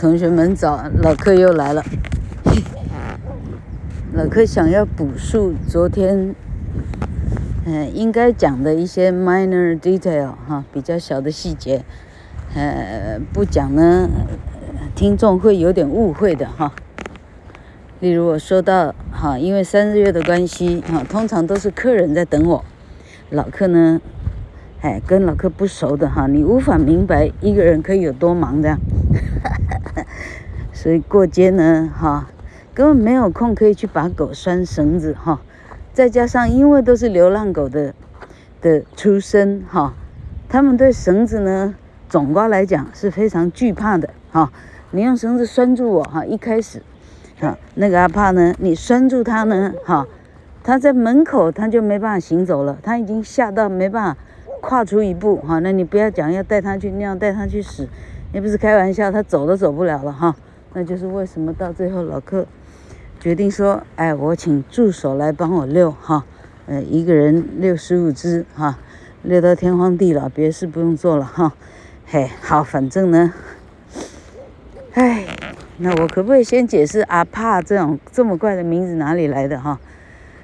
同学们早，老客又来了。老客想要补述昨天，嗯、呃，应该讲的一些 minor detail 哈，比较小的细节，呃，不讲呢，听众会有点误会的哈。例如我说到哈，因为三日月的关系哈，通常都是客人在等我，老客呢，哎，跟老客不熟的哈，你无法明白一个人可以有多忙的，所以过街呢哈。根本没有空可以去把狗拴绳子哈，再加上因为都是流浪狗的的出身哈，他们对绳子呢，总括来讲是非常惧怕的哈。你用绳子拴住我哈，一开始，哈，那个阿帕呢，你拴住他呢哈，他在门口他就没办法行走了，他已经吓到没办法跨出一步哈。那你不要讲要带他去尿，带他去屎，也不是开玩笑，他走都走不了了哈。那就是为什么到最后老柯。决定说，哎，我请助手来帮我遛哈，呃，一个人遛十五只哈，遛到天荒地老，别事不用做了哈，嘿，好，反正呢，哎，那我可不可以先解释阿帕这种这么怪的名字哪里来的哈？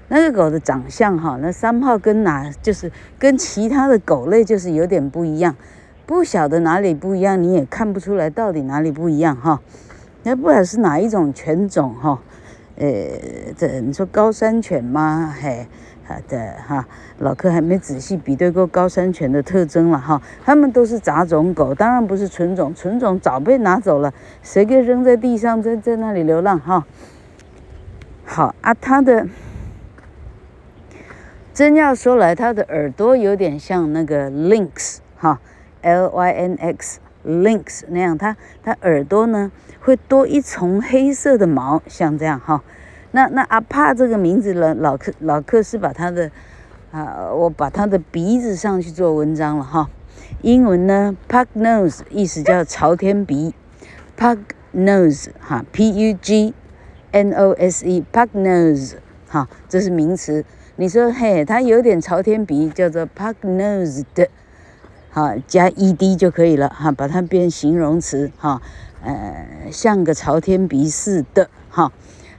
那个狗的长相哈，那三号跟哪就是跟其他的狗类就是有点不一样，不晓得哪里不一样，你也看不出来到底哪里不一样哈，那不管是哪一种犬种哈。呃，这你说高山犬吗？嘿，好的哈，老柯还没仔细比对过高山犬的特征了哈。他们都是杂种狗，当然不是纯种，纯种早被拿走了，谁给扔在地上，在在那里流浪哈。好啊，它的真要说来，它的耳朵有点像那个 lynx 哈，L Y N X lynx 那样，它它耳朵呢？会多一重黑色的毛，像这样哈。那那阿帕这个名字呢，老克老克是把他的啊，我把他的鼻子上去做文章了哈。英文呢，pug nose 意思叫朝天鼻，pug nose 哈，p u g n o s e pug nose 哈，这是名词。你说嘿，它有点朝天鼻，叫做 pug nosed，好加 e d 就可以了哈，把它变形容词哈。呃，像个朝天鼻似的哈，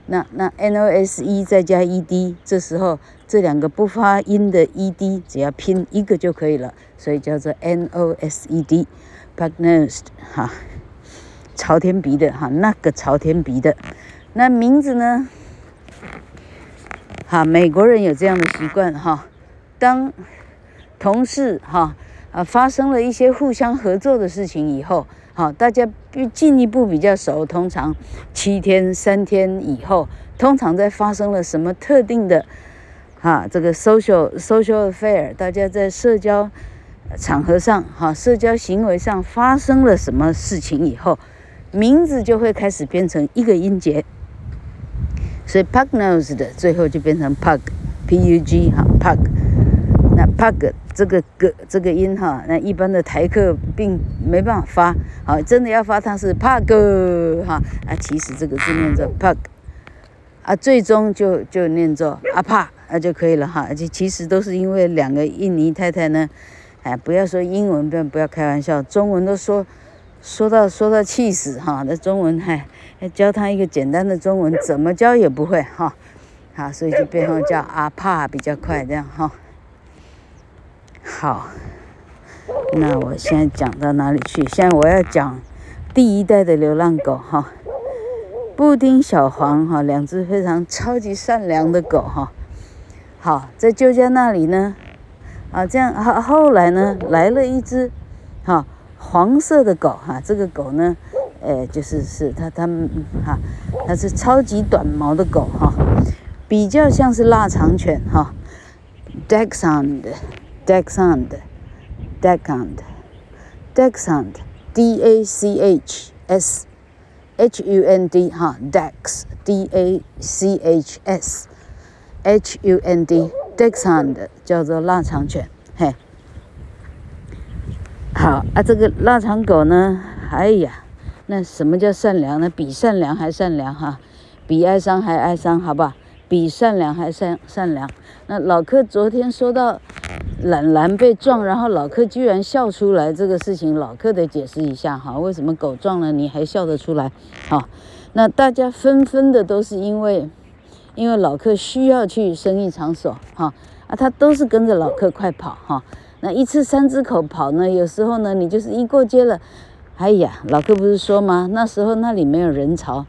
那那 N O S E 再加 E D，这时候这两个不发音的 E D 只要拼一个就可以了，所以叫做 N O S E D，pug nosed 哈，朝天鼻的哈，那个朝天鼻的，那名字呢？哈，美国人有这样的习惯哈，当同事哈啊发生了一些互相合作的事情以后。好，大家进一步比较熟，通常七天、三天以后，通常在发生了什么特定的，哈，这个 social social affair，大家在社交场合上，哈，社交行为上发生了什么事情以后，名字就会开始变成一个音节，所以 pug nose 的最后就变成 pug，p u g 哈 pug，那 pug。这个个这个音哈，那一般的台客并没办法发，好，真的要发它是 pug 哈。啊，其实这个字念作 pug 啊，最终就就念作阿帕啊就可以了哈，而且其实都是因为两个印尼太太呢，哎，不要说英文，不要不要开玩笑，中文都说说到说到气死哈，那中文还教他一个简单的中文，怎么教也不会哈，好，所以就变成叫阿帕比较快这样哈。好，那我现在讲到哪里去？现在我要讲第一代的流浪狗哈，布丁、小黄哈，两只非常超级善良的狗哈。好，在旧家那里呢，啊，这样后后来呢，来了一只哈黄色的狗哈，这个狗呢，哎，就是是它它哈，它是超级短毛的狗哈，比较像是腊肠犬哈，Dachshund。Dachshund, Dachshund, Dachshund, D A C H S H U N D 哈，Dax, D A C H S H U N D, Dachshund 叫做腊肠犬，嘿，好啊，这个腊肠狗呢，哎呀，那什么叫善良呢？比善良还善良哈，比哀伤还哀伤，好不好？比善良还善善良。那老柯昨天说到。懒懒被撞，然后老柯居然笑出来，这个事情老柯得解释一下哈，为什么狗撞了你还笑得出来？好，那大家纷纷的都是因为，因为老柯需要去生意场所哈啊，他都是跟着老柯快跑哈。那一次三只口跑呢，有时候呢你就是一过街了，哎呀，老柯不是说吗？那时候那里没有人潮。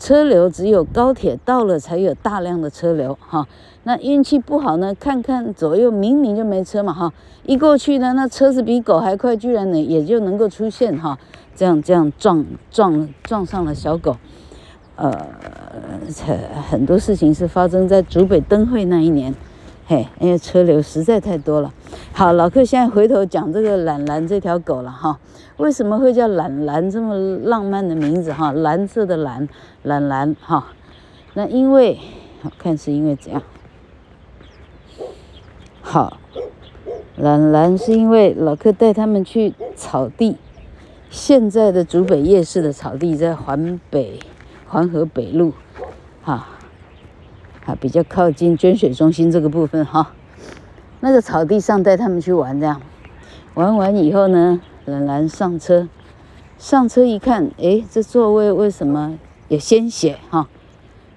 车流只有高铁到了才有大量的车流哈，那运气不好呢，看看左右明明就没车嘛哈，一过去呢，那车子比狗还快，居然呢也就能够出现哈，这样这样撞撞撞上了小狗，呃，很多事情是发生在竹北灯会那一年。嘿，因为车流实在太多了。好，老克现在回头讲这个懒蓝这条狗了哈。为什么会叫懒蓝这么浪漫的名字哈？蓝色的蓝，懒蓝哈。那因为，看是因为怎样？好，懒蓝是因为老客带他们去草地，现在的竹北夜市的草地在环北环河北路，哈。啊，比较靠近捐血中心这个部分哈，那个草地上带他们去玩，这样玩完以后呢，懒懒上车，上车一看，诶，这座位为什么有鲜血哈？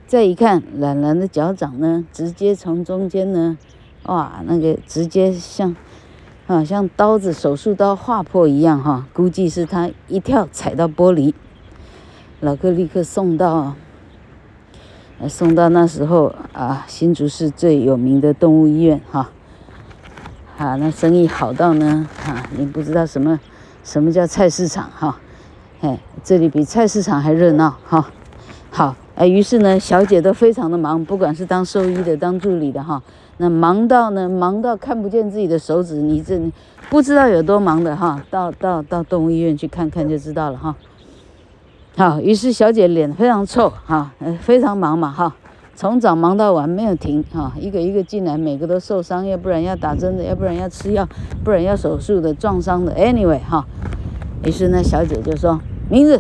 再一看，懒懒的脚掌呢，直接从中间呢，哇，那个直接像啊像刀子手术刀划破一样哈，估计是他一跳踩到玻璃，老哥立刻送到。送到那时候啊，新竹市最有名的动物医院哈，啊，那生意好到呢，啊，你不知道什么什么叫菜市场哈，哎，这里比菜市场还热闹哈。好，哎，于是呢，小姐都非常的忙，不管是当兽医的、当助理的哈，那忙到呢，忙到看不见自己的手指，你这不知道有多忙的哈，到到到动物医院去看看就知道了哈。好，于是小姐脸非常臭哈，非常忙嘛哈，从早忙到晚没有停哈，一个一个进来，每个都受伤，要不然要打针的，要不然要吃药，不然要手术的，撞伤的，anyway 哈，于是呢，小姐就说名字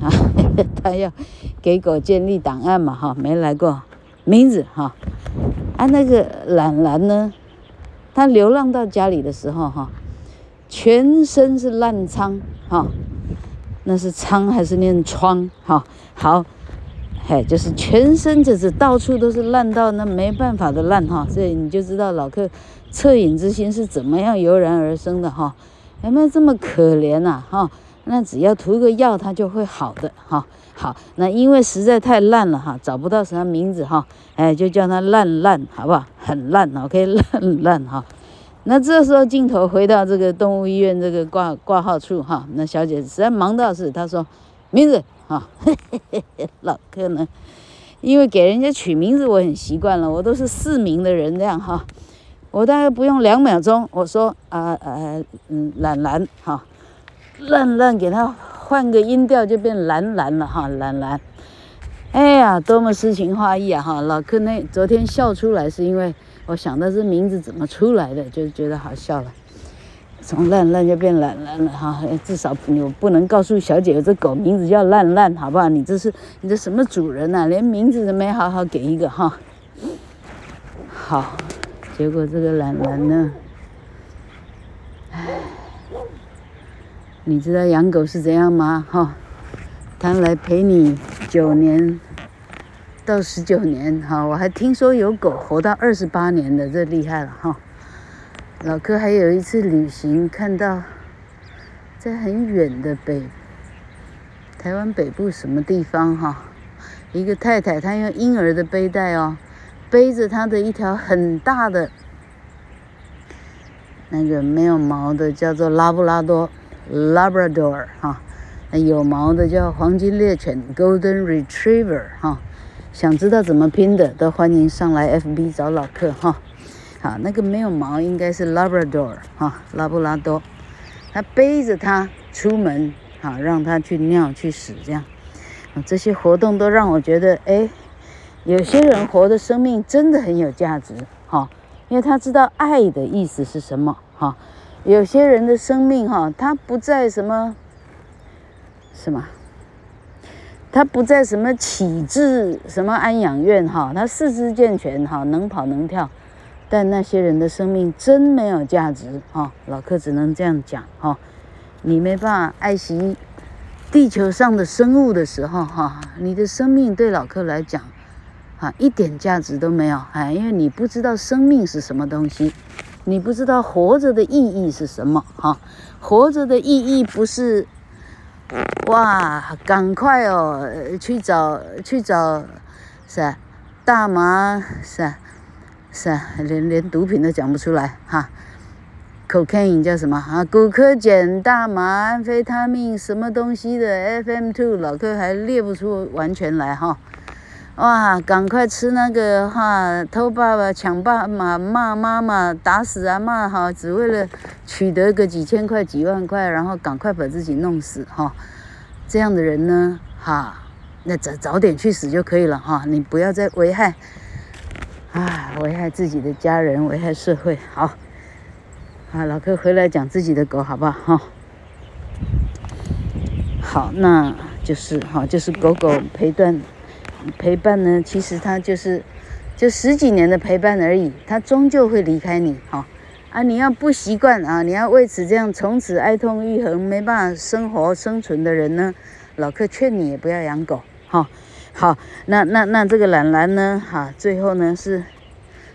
啊，她要给狗建立档案嘛哈，没来过名字哈，啊那个懒懒呢，他流浪到家里的时候哈，全身是烂疮哈。那是疮还是念疮？哈，好，嘿，就是全身就是到处都是烂到那没办法的烂哈，所以你就知道老客恻隐之心是怎么样油然而生的哈，有没有这么可怜呐？哈，那只要涂个药，它就会好的哈。好，那因为实在太烂了哈，找不到什么名字哈，哎，就叫它烂烂，好不好？很烂，OK，烂烂哈。那这时候镜头回到这个动物医院这个挂挂号处哈，那小姐实在忙到是，她说名字哈，老柯呢，因为给人家取名字我很习惯了，我都是四名的人这样哈，我大概不用两秒钟，我说啊呃嗯懒懒哈，烂烂给他换个音调就变蓝蓝了哈，蓝蓝，哎呀多么诗情画意啊哈，老柯那昨天笑出来是因为。我想到这名字怎么出来的，就觉得好笑了。从烂烂就变懒懒了哈，至少你不能告诉小姐这狗名字叫烂烂，好不好？你这是你这什么主人呐、啊？连名字都没好好给一个哈。好，结果这个懒懒呢，唉，你知道养狗是怎样吗？哈，他来陪你九年。到十九年哈，我还听说有狗活到二十八年的，这厉害了哈。老柯还有一次旅行，看到在很远的北台湾北部什么地方哈，一个太太她用婴儿的背带哦，背着她的一条很大的那个没有毛的叫做拉布拉多 （Labrador） 哈，那有毛的叫黄金猎犬 （Golden Retriever） 哈。想知道怎么拼的，都欢迎上来 FB 找老客哈。好，那个没有毛应该是 Labrador 哈，拉布拉多。他背着它出门，好让它去尿去屎这样。这些活动都让我觉得，哎，有些人活的生命真的很有价值哈，因为他知道爱的意思是什么哈。有些人的生命哈，他不在什么什么。他不在什么启智什么安养院哈，他四肢健全哈，能跑能跳，但那些人的生命真没有价值哈、老客只能这样讲哈、你没办法爱惜地球上的生物的时候哈、你的生命对老客来讲啊一点价值都没有。哎，因为你不知道生命是什么东西，你不知道活着的意义是什么哈、活着的意义不是哇，赶快哦去找去找是吧？大麻是啊，是啊，连连毒品都讲不出来哈。Cocaine 叫什么啊？古柯碱、大麻、安非他命，什么东西的 FM two 老柯还列不出完全来哈。哇，赶快吃那个哈，偷爸爸、抢爸爸、骂妈妈、打死啊、骂哈，只为了取得个几千块、几万块，然后赶快把自己弄死哈。这样的人呢，哈。那早早点去死就可以了哈，你不要再危害，啊，危害自己的家人，危害社会。好，啊，老柯回来讲自己的狗，好不好？哈，好，那就是哈，就是狗狗陪伴陪伴呢，其实它就是就十几年的陪伴而已，它终究会离开你。哈，啊，你要不习惯啊，你要为此这样从此哀痛欲横，没办法生活生存的人呢，老客劝你也不要养狗。好，好，那那那这个兰兰呢？哈，最后呢是，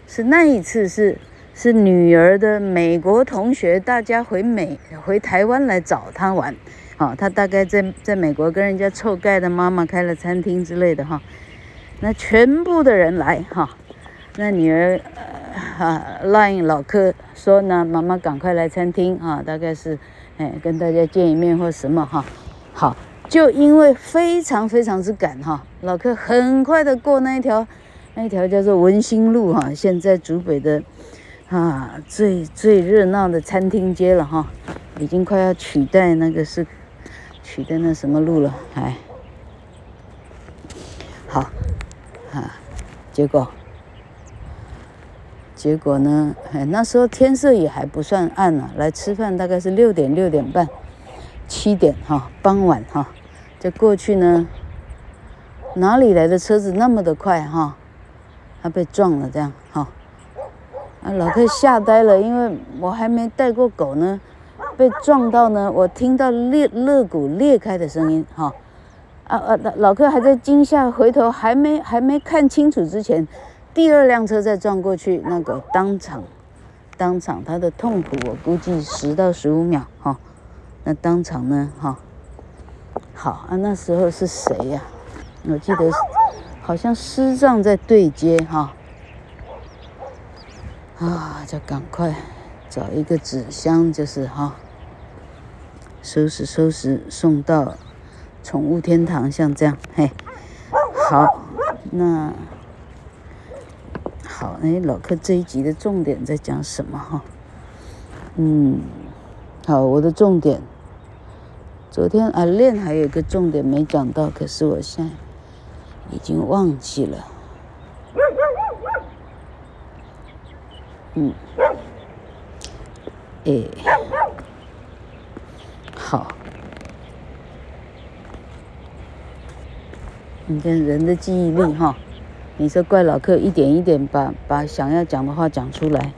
是那一次是是女儿的美国同学，大家回美回台湾来找她玩，好，他大概在在美国跟人家臭盖的妈妈开了餐厅之类的哈，那全部的人来哈，那女儿哈 line 老柯说呢，妈妈赶快来餐厅啊，大概是哎跟大家见一面或什么哈，好。就因为非常非常之赶哈，老柯很快的过那一条，那一条叫做文心路哈，现在竹北的啊最最热闹的餐厅街了哈，已经快要取代那个是取的那什么路了哎，好啊，结果结果呢，哎那时候天色也还不算暗呢，来吃饭大概是六点六点半。七点哈，傍晚哈，就过去呢。哪里来的车子那么的快哈？他被撞了这样哈。啊，老柯吓呆了，因为我还没带过狗呢，被撞到呢，我听到裂肋骨裂开的声音哈。啊啊，老柯还在惊吓，回头还没还没看清楚之前，第二辆车再撞过去，那个当场当场他的痛苦，我估计十到十五秒哈。那当场呢？哈，好啊，那时候是谁呀？我记得好像师长在对接哈。啊，就赶快找一个纸箱，就是哈，收拾收拾，送到宠物天堂，像这样嘿。好，那好，哎，老客这一集的重点在讲什么哈？嗯，好，我的重点。昨天阿练还有一个重点没讲到，可是我现在已经忘记了。嗯，哎，好。你看人的记忆力哈，你说怪老客一点一点把把想要讲的话讲出来。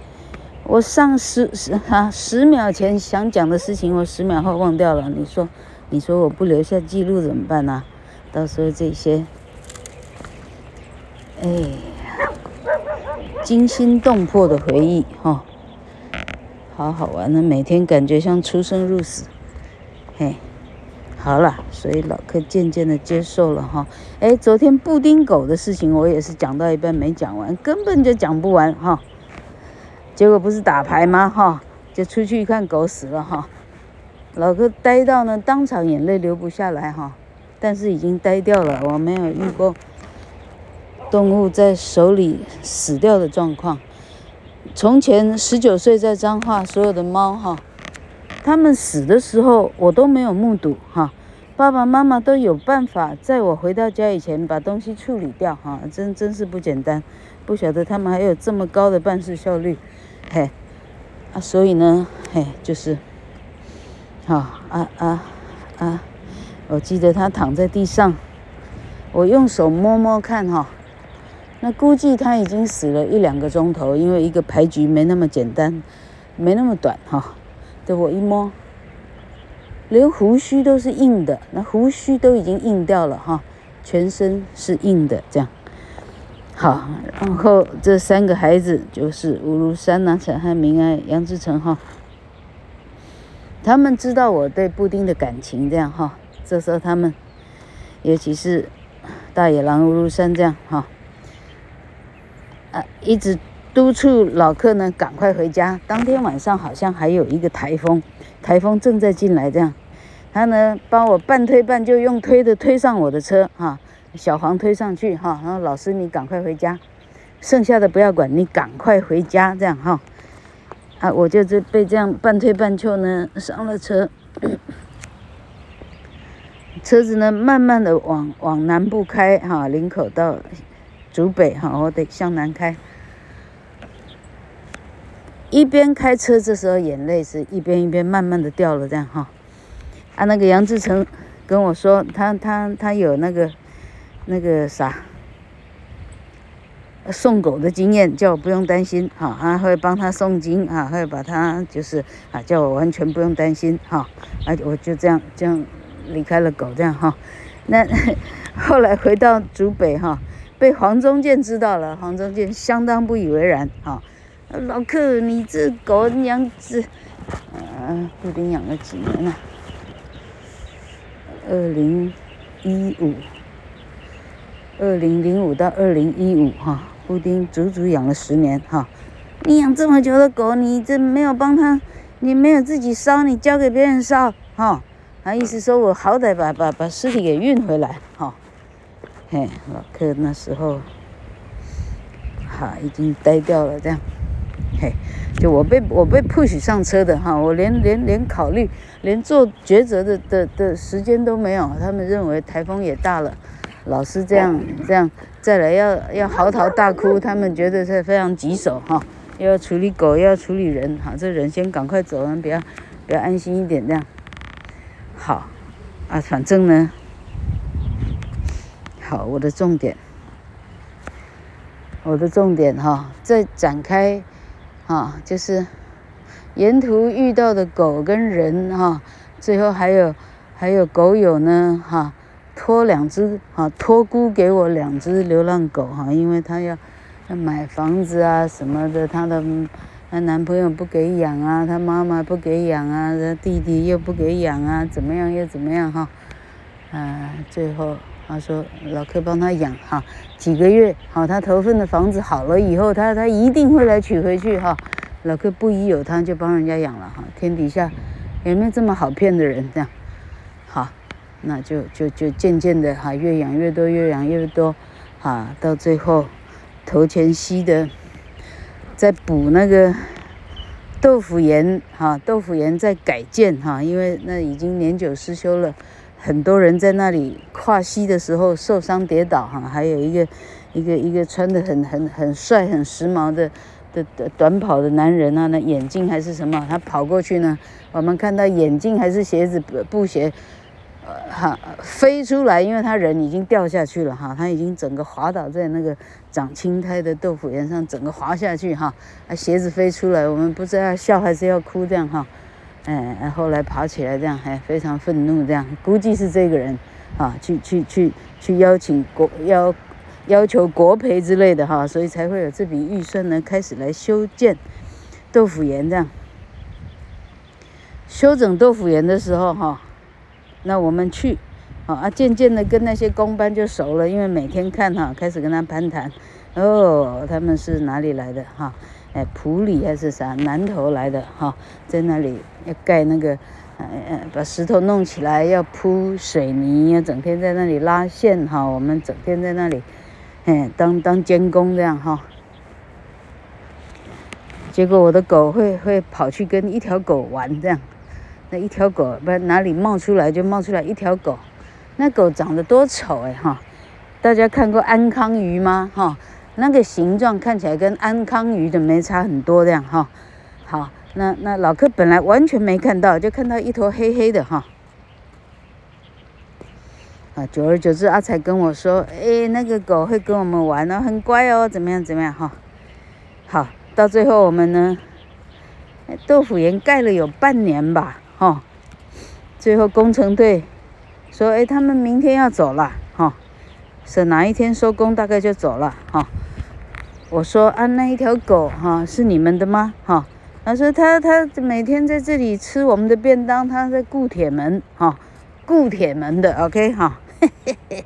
我上十十哈十秒前想讲的事情，我十秒后忘掉了。你说，你说我不留下记录怎么办呢？到时候这些，哎呀，惊心动魄的回忆哈，好好玩呢。每天感觉像出生入死，嘿，好了，所以老柯渐渐的接受了哈。哎，昨天布丁狗的事情我也是讲到一半没讲完，根本就讲不完哈。结果不是打牌吗？哈，就出去一看，狗死了哈。老柯呆到呢，当场眼泪流不下来哈。但是已经呆掉了，我没有遇过动物在手里死掉的状况。从前十九岁在彰化，所有的猫哈，他们死的时候我都没有目睹哈。爸爸妈妈都有办法在我回到家以前把东西处理掉哈，真真是不简单。不晓得他们还有这么高的办事效率。嘿，啊，所以呢，嘿，就是，好，啊啊啊，我记得他躺在地上，我用手摸摸看哈，那估计他已经死了一两个钟头，因为一个牌局没那么简单，没那么短哈。对，我一摸，连胡须都是硬的，那胡须都已经硬掉了哈，全身是硬的这样。好，然后这三个孩子就是吴如山呐、陈汉明啊、杨志成哈，他们知道我对布丁的感情这样哈，这时候他们，尤其是大野狼吴如山这样哈，啊，一直督促老客呢赶快回家。当天晚上好像还有一个台风，台风正在进来这样，他呢帮我半推半就用推的推上我的车哈。小黄推上去哈，然后老师你赶快回家，剩下的不要管，你赶快回家这样哈。啊，我就这被这样半推半就呢上了车，车子呢慢慢的往往南部开哈，林口到竹北哈，我得向南开。一边开车这时候眼泪是一边一边慢慢的掉了这样哈。啊，那个杨志成跟我说，他他他有那个。那个啥，送狗的经验，叫我不用担心哈，还会帮他诵经啊，会把他就是啊，叫我完全不用担心哈，啊，我就这样这样离开了狗这样哈，那 后来回到竹北哈，被黄宗健知道了，黄宗健相当不以为然哈，老克你这狗养子，呃，布丁养了几年了？二零一五。二零零五到二零一五哈，布丁足足养了十年哈。你养这么久的狗，你这没有帮他，你没有自己烧，你交给别人烧哈。他意思说我好歹把把把尸体给运回来哈。嘿，老克那时候哈已经呆掉了这样。嘿，就我被我被 push 上车的哈，我连连连考虑连做抉择的的的时间都没有。他们认为台风也大了。老是这样这样再来要要嚎啕大哭，他们觉得是非常棘手哈，又要处理狗，又要处理人哈，这人先赶快走，比较比较安心一点这样。好，啊，反正呢，好，我的重点，我的重点哈，再展开，啊，就是沿途遇到的狗跟人哈，最后还有还有狗友呢哈。托两只啊，托孤给我两只流浪狗哈，因为他要要买房子啊什么的，他的他男朋友不给养啊，他妈妈不给养啊，他弟弟又不给养啊，怎么样又怎么样哈，啊，最后他说老克帮他养哈，几个月好，他头份的房子好了以后，他他一定会来取回去哈，老克不疑有他，就帮人家养了哈，天底下有没有这么好骗的人这样？好。那就就就渐渐的哈，越养越多，越养越多，哈，到最后头前溪的在补那个豆腐岩哈，豆腐岩在改建哈，因为那已经年久失修了，很多人在那里跨溪的时候受伤跌倒哈，还有一个一个一个穿的很很很帅很时髦的的的短跑的男人啊，那眼镜还是什么，他跑过去呢，我们看到眼镜还是鞋子布鞋。哈，飞出来，因为他人已经掉下去了哈，他已经整个滑倒在那个长青苔的豆腐岩上，整个滑下去哈，啊鞋子飞出来，我们不知道要笑还是要哭这样哈，哎，后来爬起来这样还非常愤怒这样，估计是这个人啊，去去去去邀请国要要求国赔之类的哈，所以才会有这笔预算呢，开始来修建豆腐岩这样，修整豆腐岩的时候哈。那我们去，啊，渐渐的跟那些工班就熟了，因为每天看哈，开始跟他攀谈，哦，他们是哪里来的哈？哎，埔里还是啥南头来的哈？在那里要盖那个，呃呃，把石头弄起来，要铺水泥，要整天在那里拉线哈。我们整天在那里，哎，当当监工这样哈。结果我的狗会会跑去跟一条狗玩这样。那一条狗不知道哪里冒出来，就冒出来一条狗，那狗长得多丑哎哈！大家看过安康鱼吗？哈，那个形状看起来跟安康鱼的没差很多这样哈。好，那那老克本来完全没看到，就看到一坨黑黑的哈。啊，久而久之，阿财跟我说，哎，那个狗会跟我们玩呢，很乖哦，怎么样怎么样哈？好，到最后我们呢，豆腐岩盖了有半年吧，哈，最后工程队说，哎，他们明天要走了，哈，是哪一天收工大概就走了，哈。我说啊，那一条狗哈是你们的吗？哈，他说他他每天在这里吃我们的便当，他在顾铁门，哈。顾铁门的，OK 哈，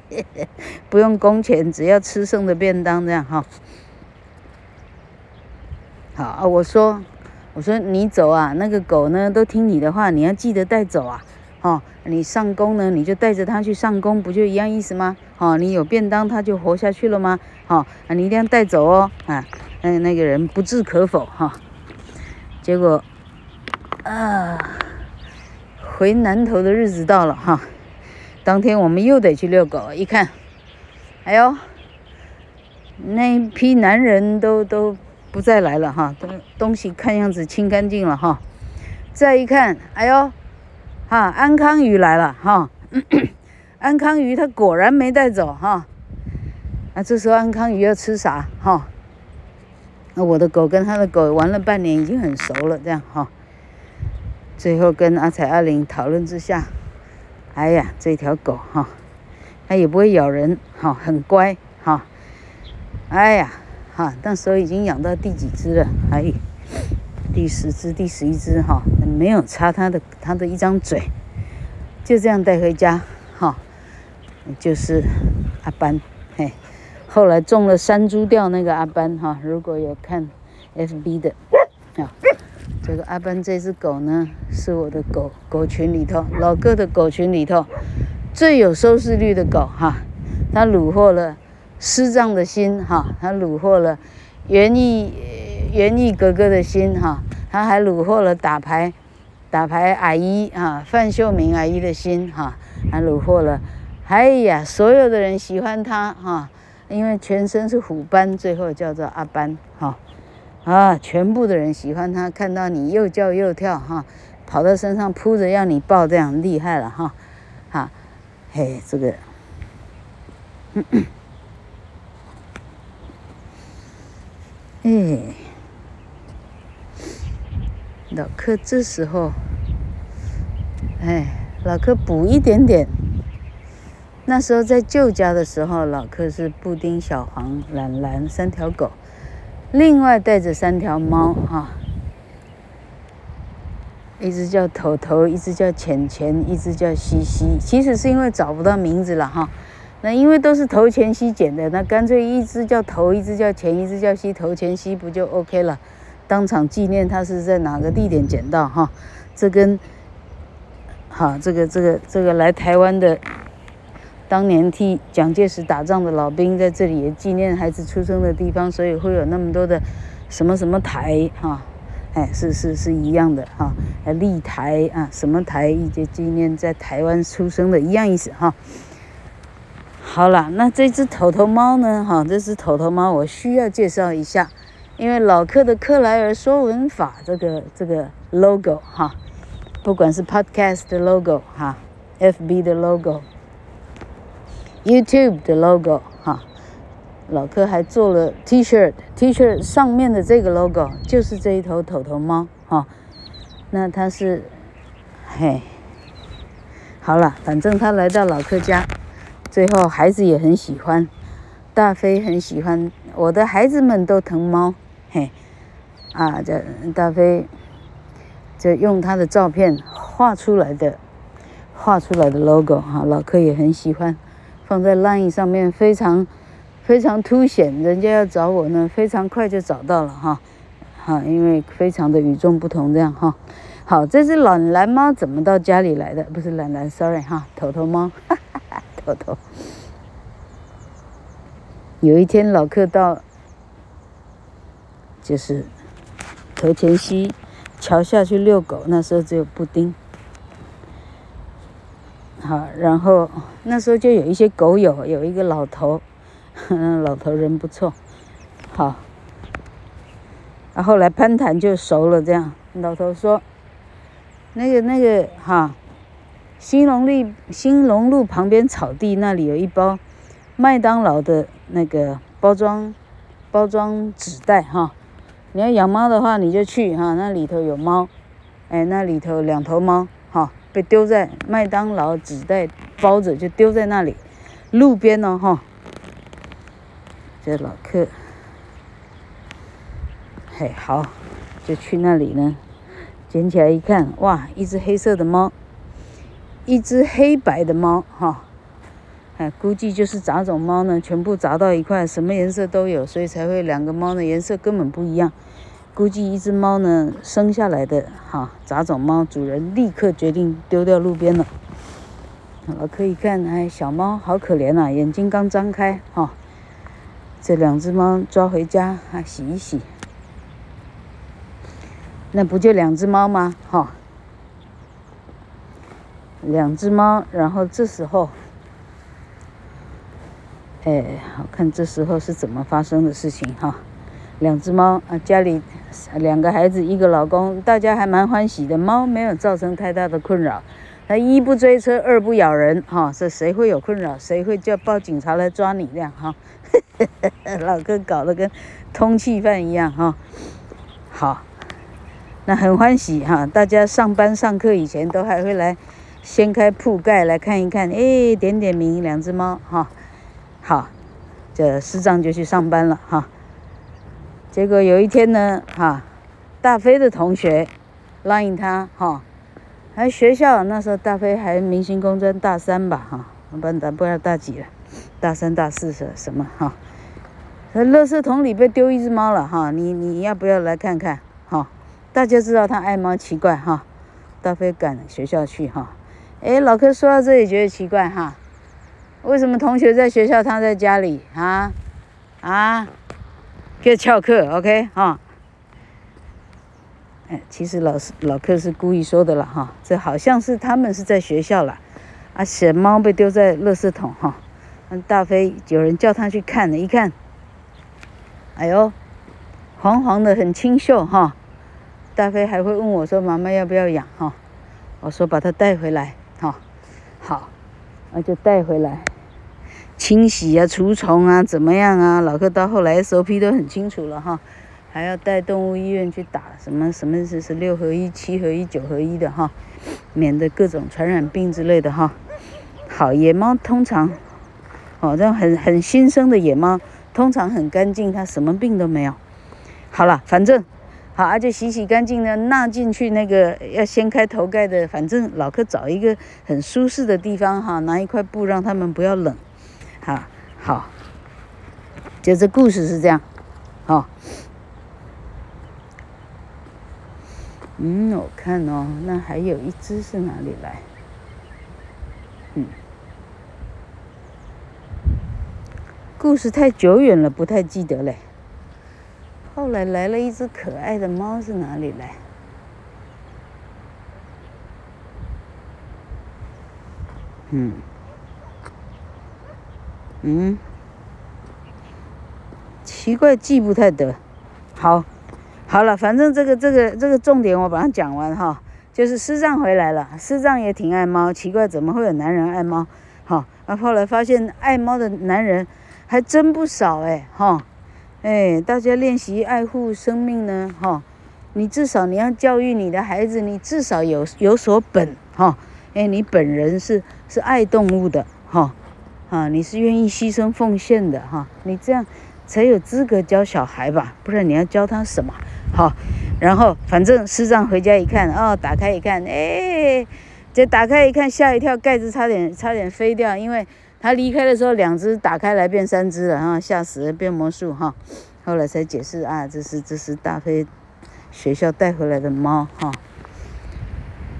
不用工钱，只要吃剩的便当这样哈。好啊，我说，我说你走啊，那个狗呢都听你的话，你要记得带走啊。哦，你上工呢，你就带着它去上工，不就一样意思吗？哦，你有便当，它就活下去了吗？哦，啊，你一定要带走哦。啊，那那个人不置可否哈。结果，啊。回南头的日子到了哈，当天我们又得去遛狗。一看，哎呦，那一批男人都都不再来了哈，东东西看样子清干净了哈。再一看，哎呦，哈，安康鱼来了哈，安康鱼它果然没带走哈。那这时候安康鱼要吃啥哈？那我的狗跟他的狗玩了半年，已经很熟了，这样哈。最后跟阿彩阿玲讨论之下，哎呀，这条狗哈，它也不会咬人哈，很乖哈。哎呀，哈，那时候已经养到第几只了？哎，第十只、第十一只哈，没有插它的它的一张嘴，就这样带回家哈。就是阿班嘿，后来中了山猪吊那个阿班哈，如果有看 FB 的啊。这个阿班这只狗呢，是我的狗狗群里头老哥的狗群里头最有收视率的狗哈。它虏获了师丈的心哈，它虏获了园艺园艺哥哥的心哈，他还虏获了打牌打牌阿姨啊范秀明阿姨的心哈，还虏获了哎呀所有的人喜欢他哈，因为全身是虎斑，最后叫做阿斑哈。啊！全部的人喜欢他，看到你又叫又跳哈，跑到身上扑着要你抱，这样厉害了哈，哈，嘿，这个，嗯嗯，哎，老柯这时候，哎，老柯补一点点。那时候在旧家的时候，老柯是布丁、小黄、懒懒三条狗。另外带着三条猫哈，一只叫头头，一只叫钱钱，一只叫西西。其实是因为找不到名字了哈，那因为都是头钱西捡的，那干脆一只叫头，一只叫钱，一只叫西，头钱西不就 OK 了？当场纪念他是在哪个地点捡到哈？这跟好这个这个这个来台湾的。当年替蒋介石打仗的老兵在这里也纪念孩子出生的地方，所以会有那么多的什么什么台哈，哎，是是是一样的哈，立台啊，什么台，一节纪念在台湾出生的一样意思哈。好了，那这只头头猫呢？哈，这只头头猫我需要介绍一下，因为老克的克莱尔说文法这个这个 logo 哈，不管是 podcast 的 logo 哈，FB 的 logo。YouTube 的 logo 哈，老柯还做了 T-shirt，T-shirt 上面的这个 logo 就是这一头头头猫哈。那它是，嘿，好了，反正他来到老柯家，最后孩子也很喜欢，大飞很喜欢，我的孩子们都疼猫，嘿，啊，这大飞就用他的照片画出来的，画出来的 logo 哈，老柯也很喜欢。放在 Line 上面非常非常凸显，人家要找我呢，非常快就找到了哈，哈，因为非常的与众不同这样哈。好，这只懒蓝猫怎么到家里来的？不是懒蓝，sorry 哈，头头猫，哈哈哈，头头。有一天老客到，就是头前溪桥下去遛狗，那时候只有布丁。好，然后那时候就有一些狗友，有一个老头，老头人不错，好，然后来攀谈就熟了，这样。老头说：“那个那个哈，兴隆路兴隆路旁边草地那里有一包麦当劳的那个包装包装纸袋哈，你要养猫的话你就去哈，那里头有猫，哎，那里头两头猫哈，被丢在麦当劳纸袋包着就丢在那里，路边呢哈，这老客，嘿好，就去那里呢，捡起来一看，哇，一只黑色的猫。一只黑白的猫，哈，哎，估计就是杂种猫呢，全部杂到一块，什么颜色都有，所以才会两个猫的颜色根本不一样。估计一只猫呢生下来的哈杂种猫，主人立刻决定丢掉路边了。老柯一看，哎，小猫好可怜啊，眼睛刚张开，哈，这两只猫抓回家啊洗一洗，那不就两只猫吗？哈。两只猫，然后这时候，哎，好看，这时候是怎么发生的事情哈？两只猫啊，家里两个孩子，一个老公，大家还蛮欢喜的。猫没有造成太大的困扰，它一不追车，二不咬人，哈，这谁会有困扰？谁会叫报警察来抓你这样哈？老哥搞得跟通缉犯一样哈。好，那很欢喜哈，大家上班上课以前都还会来。掀开铺盖来看一看，哎，点点名，两只猫哈，好，这师长就去上班了哈。结果有一天呢，哈，大飞的同学拉引他哈，还学校那时候大飞还明星工专大三吧哈，不然不知道大几了，大三大四是什么哈？那垃圾桶里被丢一只猫了哈，你你要不要来看看哈？大家知道他爱猫，奇怪哈，大飞赶学校去哈。哎，老柯说到这里觉得奇怪哈，为什么同学在学校，他在家里？啊？啊，给翘课，OK？哈？哎，其实老师老客是故意说的了哈，这好像是他们是在学校了，啊，小猫被丢在垃圾桶哈，大飞有人叫他去看了，一看，哎呦，黄黄的很清秀哈，大飞还会问我说妈妈要不要养？哈，我说把它带回来。哈，好，那就带回来，清洗啊，除虫啊，怎么样啊？老柯到后来 SOP 都很清楚了哈，还要带动物医院去打什么什么是是六合一、七合一、九合一的哈，免得各种传染病之类的哈。好，野猫通常，哦，这很很新生的野猫，通常很干净，它什么病都没有。好了，反正。好，而且洗洗干净呢，纳进去那个要掀开头盖的，反正老柯找一个很舒适的地方哈，拿一块布让他们不要冷，好，好，就这故事是这样，好，嗯，我看哦，那还有一只是哪里来？嗯，故事太久远了，不太记得嘞。后来来了一只可爱的猫，是哪里来？嗯，嗯，奇怪，记不太得。好，好了，反正这个这个这个重点我把它讲完哈。就是师丈回来了，师丈也挺爱猫，奇怪怎么会有男人爱猫？好，那后来发现爱猫的男人还真不少哎，哈。哎，大家练习爱护生命呢，哈，你至少你要教育你的孩子，你至少有有所本，哈，哎，你本人是是爱动物的，哈，啊，你是愿意牺牲奉献的，哈，你这样才有资格教小孩吧，不然你要教他什么？好，然后反正师长回家一看，哦，打开一看，哎，这打开一看吓一跳，盖子差点差点飞掉，因为。他离开的时候，两只打开来变三只了，哈，吓死了，变魔术哈。后来才解释啊，这是这是大飞学校带回来的猫哈。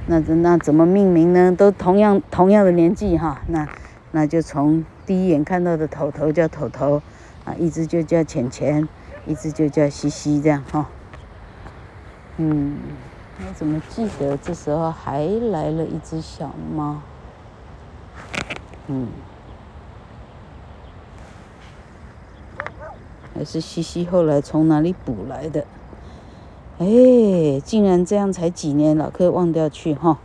那那怎么命名呢？都同样同样的年纪哈，那那就从第一眼看到的头头叫头头啊，一只就叫浅浅，一只就叫西西这样哈。嗯，我怎么记得这时候还来了一只小猫？嗯。还是西西后来从哪里补来的？哎，竟然这样才几年，老柯忘掉去哈。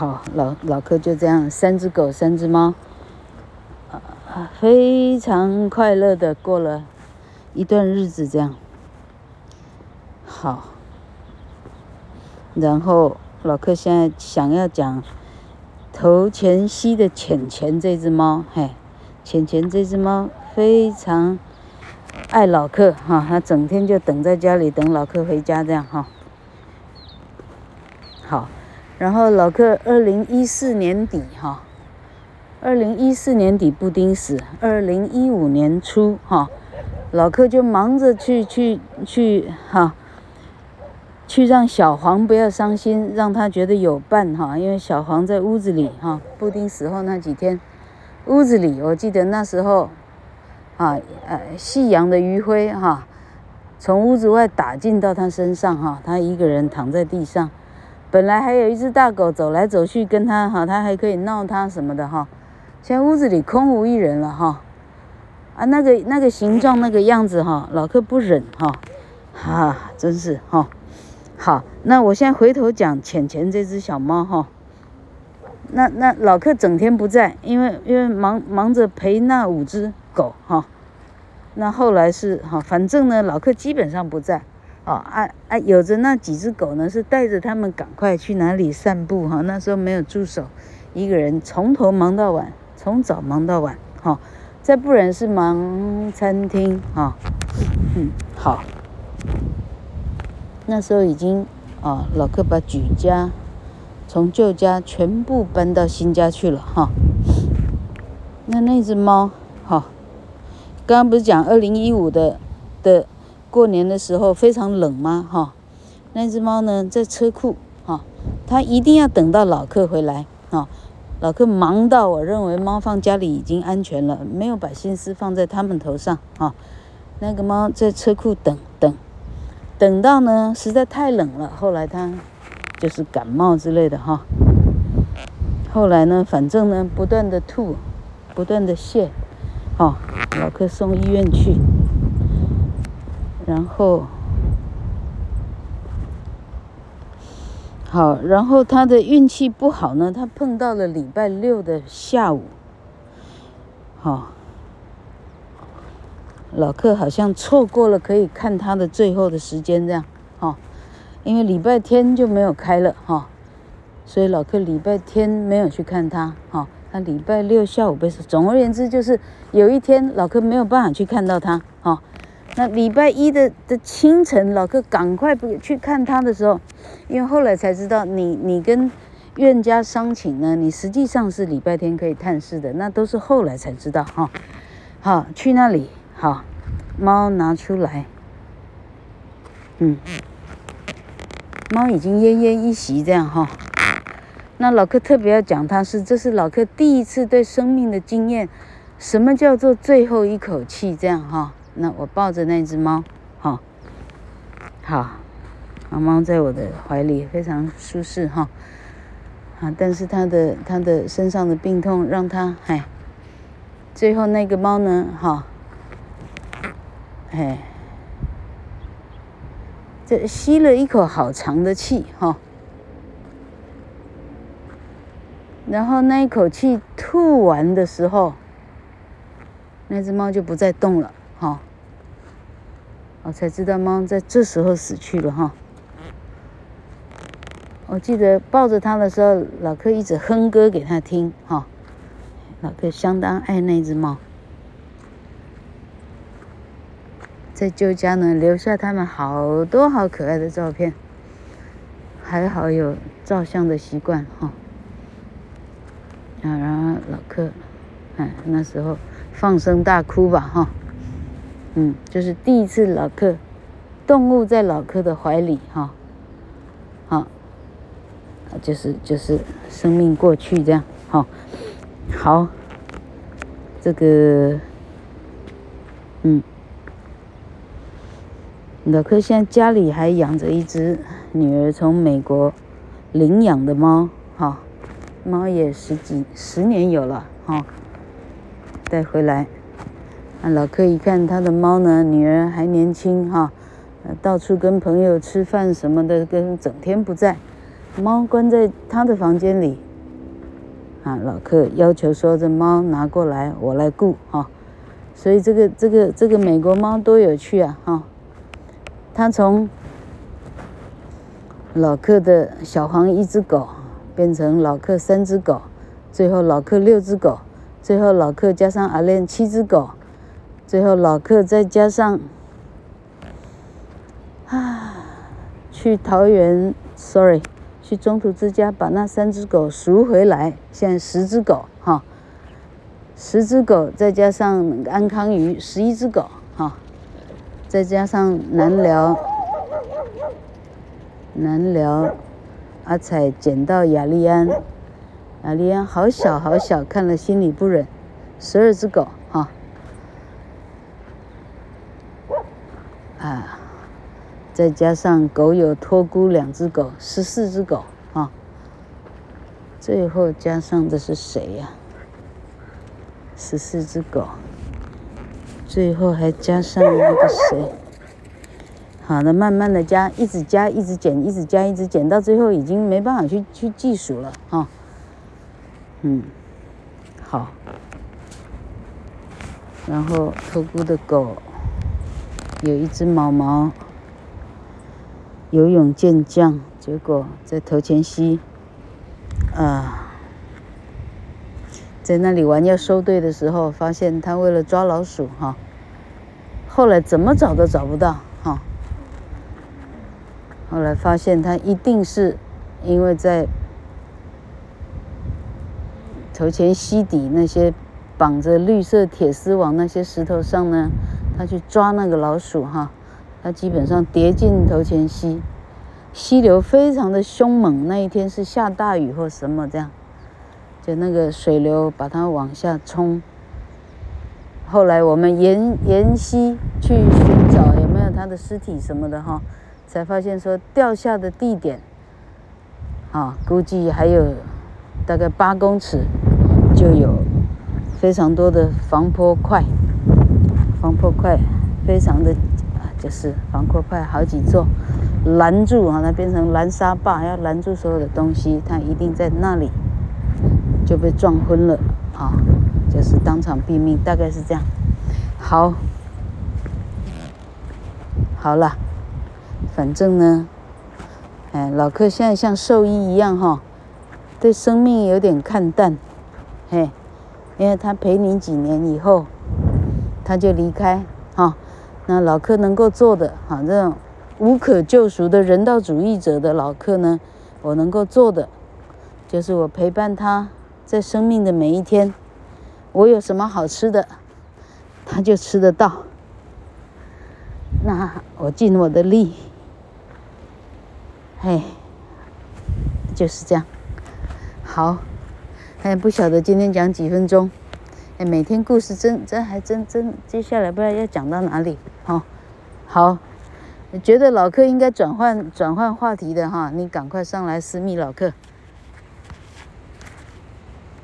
好，老老柯就这样，三只狗，三只猫，啊，非常快乐的过了一段日子，这样。好，然后老柯现在想要讲头前溪的浅浅这只猫，嘿，浅浅这只猫非常爱老柯哈，它整天就等在家里等老柯回家这样哈。好。然后老柯二零一四年底哈，二零一四年底布丁死，二零一五年初哈，老柯就忙着去去去哈，去让小黄不要伤心，让他觉得有伴哈，因为小黄在屋子里哈，布丁死后那几天，屋子里我记得那时候，啊呃夕阳的余晖哈，从屋子外打进到他身上哈，他一个人躺在地上。本来还有一只大狗走来走去跟他哈，他还可以闹他什么的哈。现在屋子里空无一人了哈。啊，那个那个形状那个样子哈，老客不忍哈。哈，真是哈。好，那我现在回头讲浅浅这只小猫哈。那那老客整天不在，因为因为忙忙着陪那五只狗哈。那后来是哈，反正呢老客基本上不在。哦，啊啊，有着那几只狗呢，是带着他们赶快去哪里散步哈。那时候没有助手，一个人从头忙到晚，从早忙到晚哈。再不然是忙餐厅哈。嗯，好。那时候已经啊，老柯把举家从旧家全部搬到新家去了哈。那那只猫哈，刚刚不是讲二零一五的的。过年的时候非常冷吗？哈，那只猫呢，在车库哈，它一定要等到老客回来哈。老客忙到我认为猫放家里已经安全了，没有把心思放在他们头上哈。那个猫在车库等等，等到呢实在太冷了，后来它就是感冒之类的哈。后来呢，反正呢不断的吐，不断的泻，哈，老客送医院去。然后，好，然后他的运气不好呢，他碰到了礼拜六的下午，好，老客好像错过了可以看他的最后的时间，这样，哈，因为礼拜天就没有开了，哈，所以老客礼拜天没有去看他，哈，他礼拜六下午被。总而言之，就是有一天老客没有办法去看到他，那礼拜一的的清晨，老柯赶快不去看他的时候，因为后来才知道你，你跟院家商请呢，你实际上是礼拜天可以探视的，那都是后来才知道哈。好，去那里，好，猫拿出来，嗯，猫已经奄奄一息这样哈。那老客特别要讲，他是这是老客第一次对生命的经验，什么叫做最后一口气这样哈。那我抱着那只猫，哈，好，猫猫在我的怀里非常舒适哈，啊，但是它的它的身上的病痛让它，哎，最后那个猫呢，哈，哎，这吸了一口好长的气哈，然后那一口气吐完的时候，那只猫就不再动了，哈。我才知道猫在这时候死去了哈。我记得抱着它的时候，老柯一直哼歌给它听哈。老柯相当爱那只猫，在旧家呢留下他们好多好可爱的照片，还好有照相的习惯哈。啊，然后老柯，哎，那时候放声大哭吧哈。嗯，就是第一次老客，动物在老客的怀里哈，好，就是就是生命过去这样，好，好，这个，嗯，老客现在家里还养着一只女儿从美国领养的猫，哈，猫也十几十年有了，哈，带回来。啊，老柯一看他的猫呢，女儿还年轻哈，到处跟朋友吃饭什么的，跟整天不在，猫关在他的房间里，啊，老克要求说这猫拿过来我来顾哈，所以这个这个这个美国猫多有趣啊哈，它从老克的小黄一只狗变成老克三只狗，最后老克六只狗，最后老克加上阿莲七只狗，最后老客再加上啊，去桃园，sorry。去中途之家把那三只狗赎回来，现在十只狗哈，十只狗再加上安康鱼，十一只狗哈，再加上南寮，南寮阿彩捡到雅利安，雅利安好小好小，看了心里不忍，十二只狗哈，啊。再加上狗有托孤两只狗，十四只狗啊！最后加上的是谁呀？十四只狗，最后还加上那个谁？好的，慢慢的加，一直加，一直减，一直加，一直减，到最后已经没办法去去计数了啊！嗯，好。然后托孤的狗有一只毛毛。游泳健将，结果在头前溪，啊，在那里玩要收队的时候，发现他为了抓老鼠哈，后来怎么找都找不到哈，后来发现他一定是因为在头前溪底那些绑着绿色铁丝网那些石头上呢，他去抓那个老鼠哈。他基本上跌进头前溪，溪流非常的凶猛。那一天是下大雨或什么这样，就那个水流把它往下冲。后来我们沿沿溪去寻找有没有他的尸体什么的哈，才发现说掉下的地点，啊，估计还有大概八公尺，就有非常多的防坡块，防破块非常的。就是防破块好几座，拦住啊，它变成拦沙坝，要拦住所有的东西，它一定在那里就被撞昏了啊，就是当场毙命，大概是这样。好，好了，反正呢，哎，老克现在像兽医一样哈，对生命有点看淡，嘿，因为他陪你几年以后，他就离开哈。那老克能够做的，哈，这种无可救赎的人道主义者的老克呢，我能够做的，就是我陪伴他在生命的每一天，我有什么好吃的，他就吃得到。那我尽我的力，嘿，就是这样。好，哎，不晓得今天讲几分钟。哎，每天故事真真还真真，接下来不知道要讲到哪里。好，好，觉得老客应该转换转换话题的哈，你赶快上来私密老客。